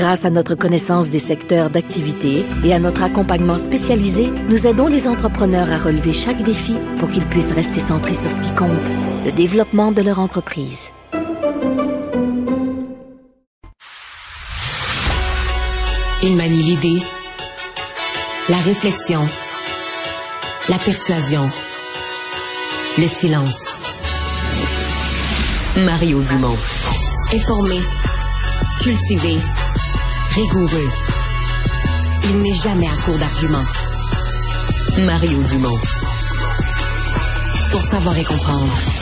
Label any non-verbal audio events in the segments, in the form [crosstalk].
Grâce à notre connaissance des secteurs d'activité et à notre accompagnement spécialisé, nous aidons les entrepreneurs à relever chaque défi pour qu'ils puissent rester centrés sur ce qui compte, le développement de leur entreprise. Il manie l'idée, la réflexion, la persuasion, le silence. Mario Dumont. Informé, cultivé, rigoureux. Il n'est jamais à court d'arguments. Mario Dumont. Pour savoir et comprendre.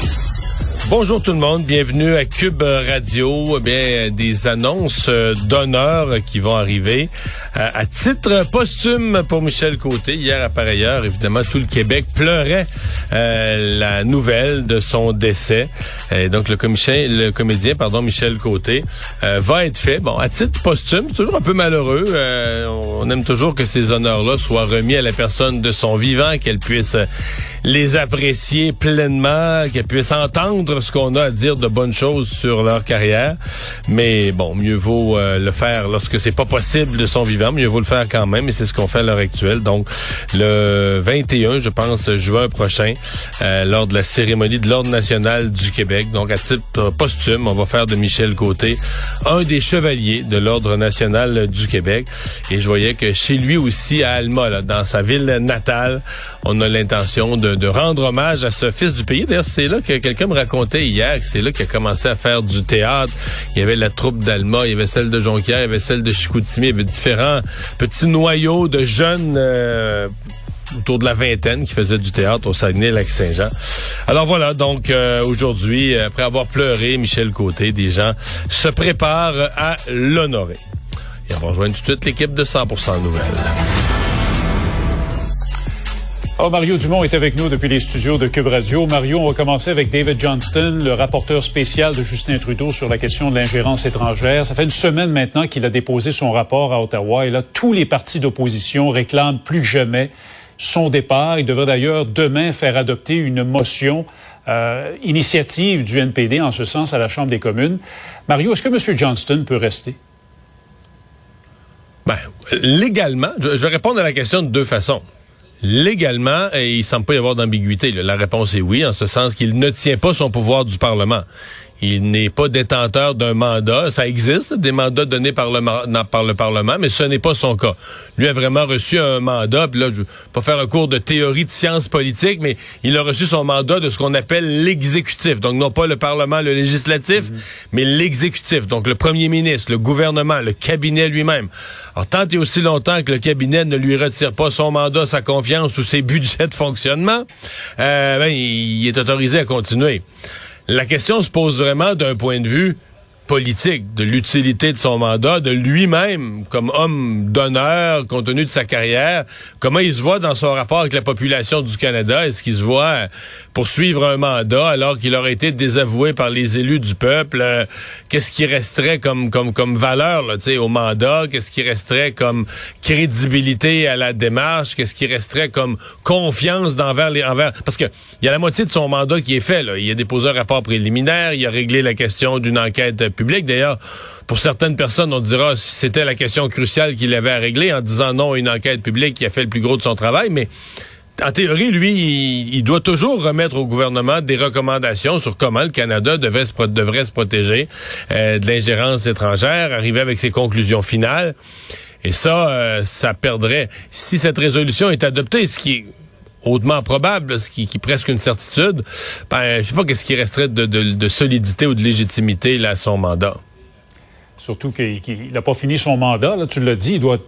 Bonjour tout le monde, bienvenue à Cube Radio. Eh bien, des annonces euh, d'honneur qui vont arriver euh, à titre posthume pour Michel Côté. Hier, à pareille heure, évidemment, tout le Québec pleurait euh, la nouvelle de son décès. Donc, le, le comédien, pardon, Michel Côté, va être fait. Bon, à titre posthume, toujours un peu malheureux. on aime toujours que ces honneurs-là soient remis à la personne de son vivant, qu'elle puisse les apprécier pleinement, qu'elle puisse entendre ce qu'on a à dire de bonnes choses sur leur carrière. Mais bon, mieux vaut euh, le faire lorsque c'est pas possible de son vivant, mieux vaut le faire quand même, et c'est ce qu'on fait à l'heure actuelle. Donc, le 21, je pense, juin prochain, euh, lors de la cérémonie de l'Ordre national du Québec. Donc, à titre posthume, on va faire de Michel Côté un des chevaliers de l'Ordre national du Québec. Et je voyais que chez lui aussi, à Alma, là, dans sa ville natale, on a l'intention de, de rendre hommage à ce fils du pays. D'ailleurs, c'est là que quelqu'un me racontait hier c'est là qu'il a commencé à faire du théâtre. Il y avait la troupe d'Alma, il y avait celle de Jonquière, il y avait celle de Chicoutimi, il y avait différents petits noyaux de jeunes euh, autour de la vingtaine qui faisaient du théâtre au Saguenay-Lac-Saint-Jean. Alors voilà, donc euh, aujourd'hui, après avoir pleuré Michel Côté, des gens se préparent à l'honorer. Et on va rejoindre tout de suite l'équipe de 100% Nouvelles. Oh, Mario Dumont est avec nous depuis les studios de Cube Radio. Mario, on va commencer avec David Johnston, le rapporteur spécial de Justin Trudeau sur la question de l'ingérence étrangère. Ça fait une semaine maintenant qu'il a déposé son rapport à Ottawa et là, tous les partis d'opposition réclament plus que jamais son départ. Il devrait d'ailleurs demain faire adopter une motion euh, initiative du NPD en ce sens à la Chambre des communes. Mario, est-ce que M. Johnston peut rester? Ben, légalement, je vais répondre à la question de deux façons. Légalement, il semble pas y avoir d'ambiguïté. La réponse est oui, en ce sens qu'il ne tient pas son pouvoir du Parlement. Il n'est pas détenteur d'un mandat. Ça existe, des mandats donnés par le, par le Parlement, mais ce n'est pas son cas. Lui a vraiment reçu un mandat, puis là, je vais pas faire un cours de théorie de sciences politiques, mais il a reçu son mandat de ce qu'on appelle l'exécutif. Donc, non pas le Parlement, le législatif, mhm. mais l'exécutif. Donc, le premier ministre, le gouvernement, le cabinet lui-même. Alors, tant et aussi longtemps que le cabinet ne lui retire pas son mandat, sa confiance ou ses budgets de fonctionnement, euh, ben, il est autorisé à continuer. La question se pose vraiment d'un point de vue politique, de l'utilité de son mandat, de lui-même comme homme d'honneur, compte tenu de sa carrière, comment il se voit dans son rapport avec la population du Canada, est-ce qu'il se voit poursuivre un mandat alors qu'il aurait été désavoué par les élus du peuple, euh, qu'est-ce qui resterait comme comme comme valeur là, au mandat, qu'est-ce qui resterait comme crédibilité à la démarche, qu'est-ce qui resterait comme confiance d'envers les envers? Parce que il y a la moitié de son mandat qui est fait là, il a déposé un rapport préliminaire, il a réglé la question d'une enquête D'ailleurs, pour certaines personnes, on dira c'était la question cruciale qu'il avait à régler en disant non à une enquête publique qui a fait le plus gros de son travail, mais en théorie, lui, il, doit toujours remettre au gouvernement des recommandations sur comment le Canada devrait se protéger euh, de l'ingérence étrangère, arriver avec ses conclusions finales. Et ça, euh, ça perdrait. Si cette résolution est adoptée, ce qui hautement probable, ce qui, est presque une certitude, ben, je sais pas qu'est-ce qui resterait de, solidité ou de légitimité là, à son mandat. Surtout qu'il n'a pas fini son mandat, tu l'as dit, il doit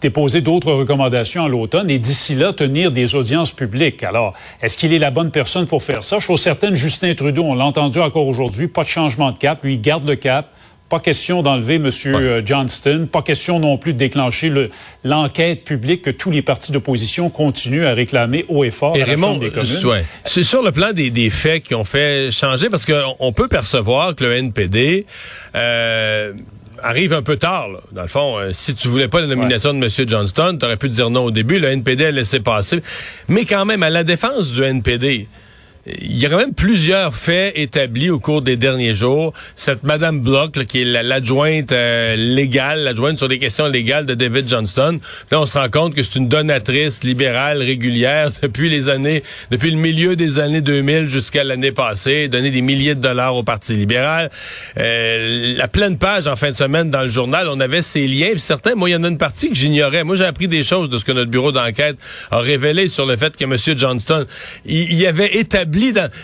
déposer d'autres recommandations à l'automne et d'ici là tenir des audiences publiques. Alors, est-ce qu'il est la bonne personne pour faire ça? Chose certaine, Justin Trudeau, on l'a entendu encore aujourd'hui, pas de changement de cap, lui garde le cap, Pas question d'enlever M. Euh, Johnston. Pas question non plus de déclencher l'enquête publique que tous les partis d'opposition continuent à réclamer haut et fort et à Raymond, la des communes. Ouais. C'est sur le plan des, des, faits qui ont fait changer, parce qu'on peut percevoir que le NPD... Euh, arrive un peu tard. Là. Dans le fond, euh, si tu voulais pas la nomination de M. Johnston, tu aurais pu dire non au début. Le NPD a laissé passer. Mais quand même, à la défense du NPD, il y a quand même plusieurs faits établis au cours des derniers jours. Cette Madame Bloch, qui est l'adjointe euh, légale, l'adjointe sur des questions légales de David Johnston, là, on se rend compte que c'est une donatrice libérale régulière [laughs] depuis les années, depuis le milieu des années 2000 jusqu'à l'année passée, donner des milliers de dollars au Parti libéral. Euh, la pleine page en fin de semaine dans le journal, on avait ces liens. Puis certains, moi, il y en a une partie que j'ignorais. Moi, j'ai appris des choses de ce que notre bureau d'enquête a révélé sur le fait que M. Johnston, il, il avait établi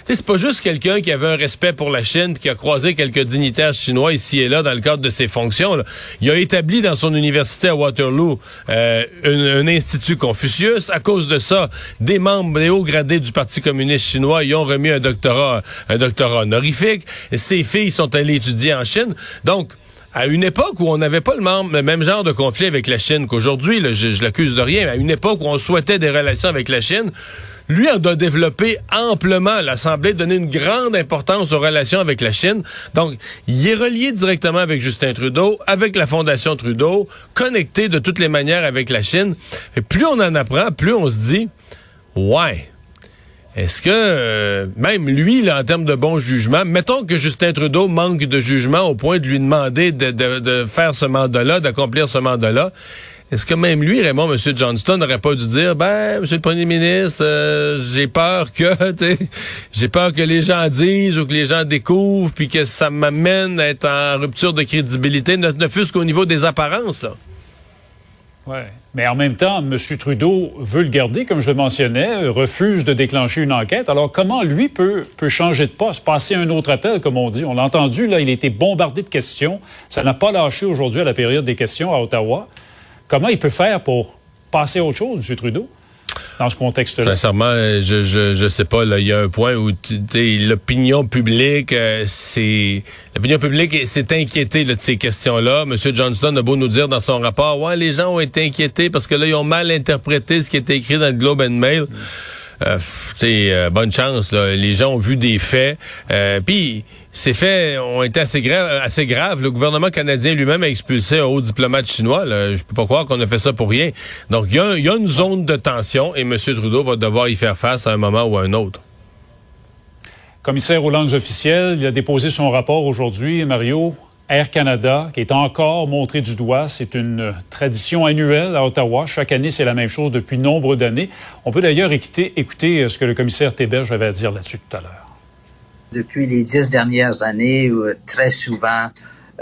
c'est pas juste quelqu'un qui avait un respect pour la Chine qui a croisé quelques dignitaires chinois ici et là dans le cadre de ses fonctions. Il a établi dans son université à Waterloo euh, un, institut Confucius. À cause de ça, des membres, des hauts gradés du Parti communiste chinois, y ont remis un doctorat, un doctorat honorifique. Ses filles sont allées étudier en Chine. Donc, à une époque où on n'avait pas le, même genre de conflit avec la Chine qu'aujourd'hui, je, je l'accuse de rien, à une époque où on souhaitait des relations avec la Chine, lui en a développé amplement. L'Assemblée donné une grande importance aux relations avec la Chine. Donc, il est relié directement avec Justin Trudeau, avec la Fondation Trudeau, connecté de toutes les manières avec la Chine. Et plus on en apprend, plus on se dit, ouais. Est-ce que euh, même lui, là, en termes de bon jugement, mettons que Justin Trudeau manque de jugement au point de lui demander de, de faire ce mandat-là, d'accomplir ce mandat-là, est-ce que même lui, Raymond, M. Johnston, n'aurait pas dû dire, ben, Monsieur le Premier ministre, euh, j'ai peur que, [laughs] j'ai peur que les gens disent ou que les gens découvrent, puis que ça m'amène à être en rupture de crédibilité, ne, fût-ce qu'au niveau des apparences, là. Oui. Mais en même temps, M. Trudeau veut le garder, comme je le mentionnais, refuse de déclencher une enquête. Alors, comment lui peut, peut changer de poste, passer un autre appel, comme on dit? On l'a entendu, là, il a été bombardé de questions. Ça n'a pas lâché aujourd'hui à la période des questions à Ottawa. Comment il peut faire pour passer à autre chose, M. Trudeau? dans ce contexte-là? Sincèrement, je, je, je sais pas. Il y a un point où l'opinion publique, euh, c'est l'opinion publique s'est inquiétée de ces questions-là. M. Johnston a beau nous dire dans son rapport, ouais, les gens ont été inquiétés parce que là, ils ont mal interprété ce qui était écrit dans le Globe and Mail. Euh, euh, bonne chance. Les gens ont vu des faits. Euh, Puis ces faits ont été assez, graves. assez graves. Le gouvernement canadien lui-même a expulsé un haut diplomate chinois. Là. Je peux pas croire qu'on a fait ça pour rien. Donc il y, y, a une zone de tension et M. Trudeau va devoir y faire face à un moment ou à un autre. Commissaire aux langues officielles, il a déposé son rapport aujourd'hui, Mario. Air Canada, qui est encore montré du doigt. C'est une tradition annuelle à Ottawa. Chaque année, c'est la même chose depuis nombre d'années. On peut d'ailleurs écouter, euh, ce que le commissaire Théberge avait à dire là-dessus tout à l'heure. Depuis les dix dernières années, euh, très souvent,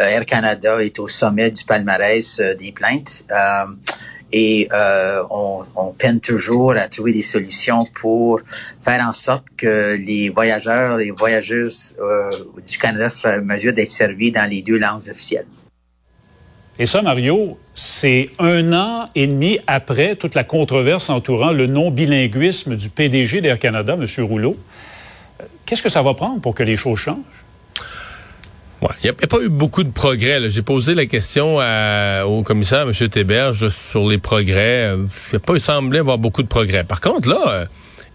euh, Air Canada est au sommet du palmarès des plaintes et euh, on, peine toujours à trouver des solutions pour faire en sorte que les voyageurs, les voyageuses euh, du Canada soient en mesure d'être servis dans les deux langues officielles. Et ça, Mario, c'est un an et demi après toute la controverse entourant le non-bilinguisme du PDG d'Air Canada, M. Rouleau. Qu'est-ce que ça va prendre pour que les choses changent? Il n'y a, pas eu beaucoup de progrès. J'ai posé la question au commissaire, M. Théberge, sur les progrès. Il n'a pas semblé avoir beaucoup de progrès. Par contre, là,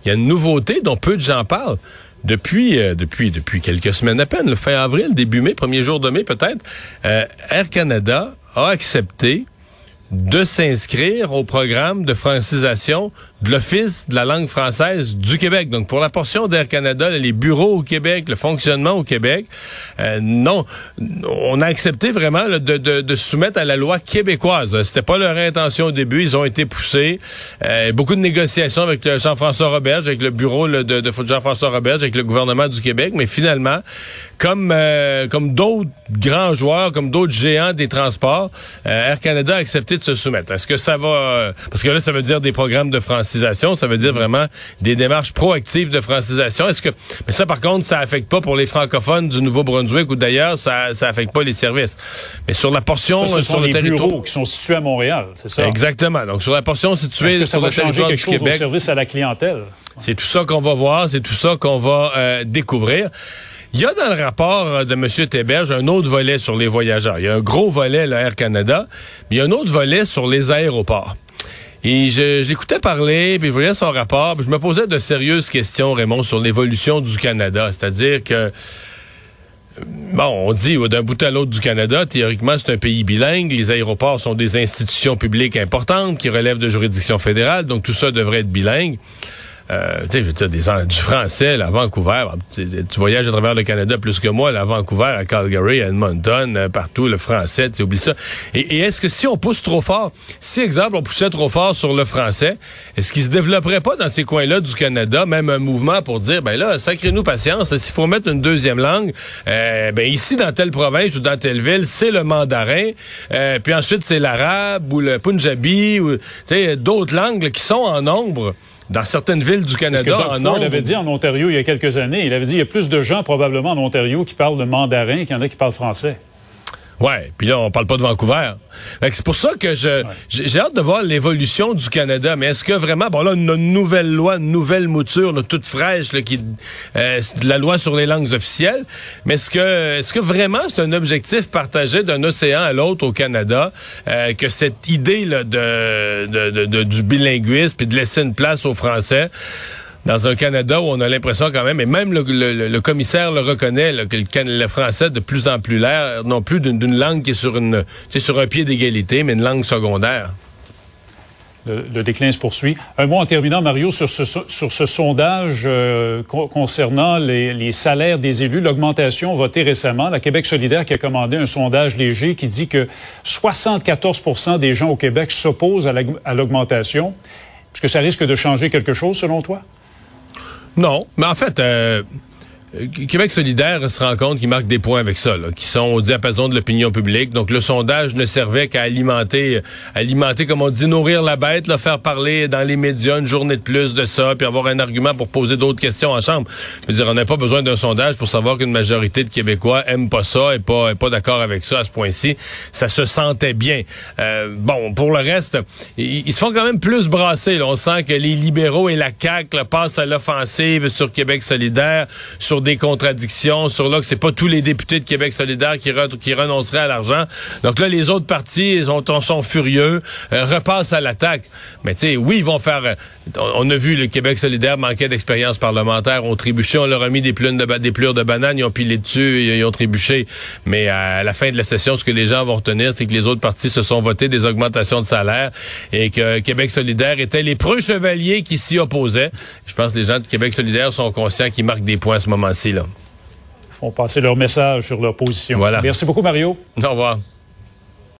il y a une nouveauté dont peu de gens parlent. Depuis, euh, depuis, depuis quelques semaines à peine, le fin avril, début mai, premier jour de mai peut-être, euh, Air Canada a accepté de s'inscrire au programme de francisation de l'Office de la langue française du Québec. Donc, pour la portion d'Air Canada, les bureaux au Québec, le fonctionnement au Québec, euh, non, on a accepté vraiment de, de, de, se soumettre à la loi québécoise. C'était pas leur intention au début, ils ont été poussés. Euh, beaucoup de négociations avec Jean-François Roberge, avec le bureau de, de Jean-François Roberge, avec le gouvernement du Québec, mais finalement, comme euh, comme d'autres grands joueurs, comme d'autres géants des transports, Air Canada a accepté de se soumettre. Est-ce que ça va... parce que là, ça veut dire des programmes de français ça veut dire vraiment des démarches proactives de francisation. Est-ce que mais ça par contre, ça affecte pas pour les francophones du Nouveau-Brunswick ou d'ailleurs ça ça affecte pas les services. Mais sur la portion ce sur le les territoire bureaux qui sont situés à Montréal, c'est ça? Exactement. Donc sur la portion située sur le territoire du Québec, au service à la clientèle? C'est tout ça qu'on va voir, c'est tout ça qu'on va euh, découvrir. Il y a dans le rapport euh, de M. Théberge un autre volet sur les voyageurs. Il y a un gros volet, le Air Canada, mais il y a un autre volet sur les aéroports. Et je, l'écoutais parler, puis je voyais son rapport, puis je me posais de sérieuses questions, Raymond, sur l'évolution du Canada. C'est-à-dire que Bon, on dit d'un bout à l'autre du Canada, théoriquement, c'est un pays bilingue. Les aéroports sont des institutions publiques importantes qui relèvent de juridiction fédérale, donc tout ça devrait être bilingue. Euh, tu sais, je veux dire, des, du français, là, à Vancouver. Tu, voyages à travers le Canada plus que moi, là, à Vancouver, à Calgary, à Edmonton, euh, partout, le français, tu oublies ça. Et, est-ce que si on pousse trop fort, si, exemple, on poussait trop fort sur le français, est-ce qu'il se développerait pas dans ces coins-là du Canada, même un mouvement pour dire, ben là, sacrez-nous patience, s'il faut mettre une deuxième langue, euh, ben ici, dans telle province ou dans telle ville, c'est le mandarin, euh, puis ensuite, c'est l'arabe ou le punjabi, ou, tu sais, d'autres langues qui sont en nombre dans certaines villes du Canada. Ce que avait dit en Ontario il y a quelques années. Il avait dit qu'il y a plus de gens probablement en Ontario qui parlent le mandarin qu'il y en a qui parlent français. Ouais, puis là on parle pas de Vancouver. C'est pour ça que je j'ai hâte de voir l'évolution du Canada. Mais est-ce que vraiment, bon là, une nouvelle loi, une nouvelle mouture, toute fraîche, là, qui euh, la loi sur les langues officielles. Mais est-ce que est-ce que vraiment c'est un objectif partagé d'un océan à l'autre au Canada euh, que cette idée là, de, de, de, du bilinguisme puis de laisser une place aux Français? Dans un Canada où on a l'impression quand même, et même le, commissaire le reconnaît, que le, français de plus en plus l'air, non plus d'une langue qui est sur une, un pied d'égalité, mais une langue secondaire. Le, déclin se poursuit. Un mot en terminant, Mario, sur ce, sondage euh, concernant les, les, salaires des élus, l'augmentation votée récemment. La Québec solidaire qui a commandé un sondage léger qui dit que 74% des gens au Québec s'opposent à l'augmentation. Est-ce que ça risque de changer quelque chose selon toi? Non, mais en fait, euh, Québec solidaire se rend compte qu'il marque des points avec ça, là, qui sont au diapason de l'opinion publique. Donc le sondage ne servait qu'à alimenter, alimenter, comme on dit, nourrir la bête, là, faire parler dans les médias une journée de plus de ça, puis avoir un argument pour poser d'autres questions en chambre. Je veux dire, on n'a pas besoin d'un sondage pour savoir qu'une majorité de Québécois aime pas ça et pas, pas d'accord avec ça à ce point-ci. Ça se sentait bien. Euh, bon, pour le reste, ils, se font quand même plus brasser. On sent que les libéraux et la CAQ passent à l'offensive sur Québec solidaire, sur des contradictions, sur là que c'est pas tous les députés de Québec solidaire qui, qui renonceraient à l'argent. Donc là, les autres partis ils ont, sont furieux, euh, repassent à l'attaque. Mais tu sais, oui, ils vont faire... Euh, on, a vu le Québec solidaire manquait d'expérience parlementaire, ont trébuché, on leur a mis des, plumes de des plures de bananes, ils ont pilé dessus, ils, ils ont trébuché. Mais à la fin de la session, ce que les gens vont retenir, c'est que les autres partis se sont votés des augmentations de salaire et que Québec solidaire était les preux chevaliers qui s'y opposaient. Je pense que les gens de Québec solidaire sont conscients qu'ils marquent des points à ce moment font passer leur message sur leur position. Voilà. Merci beaucoup, Mario. Au revoir.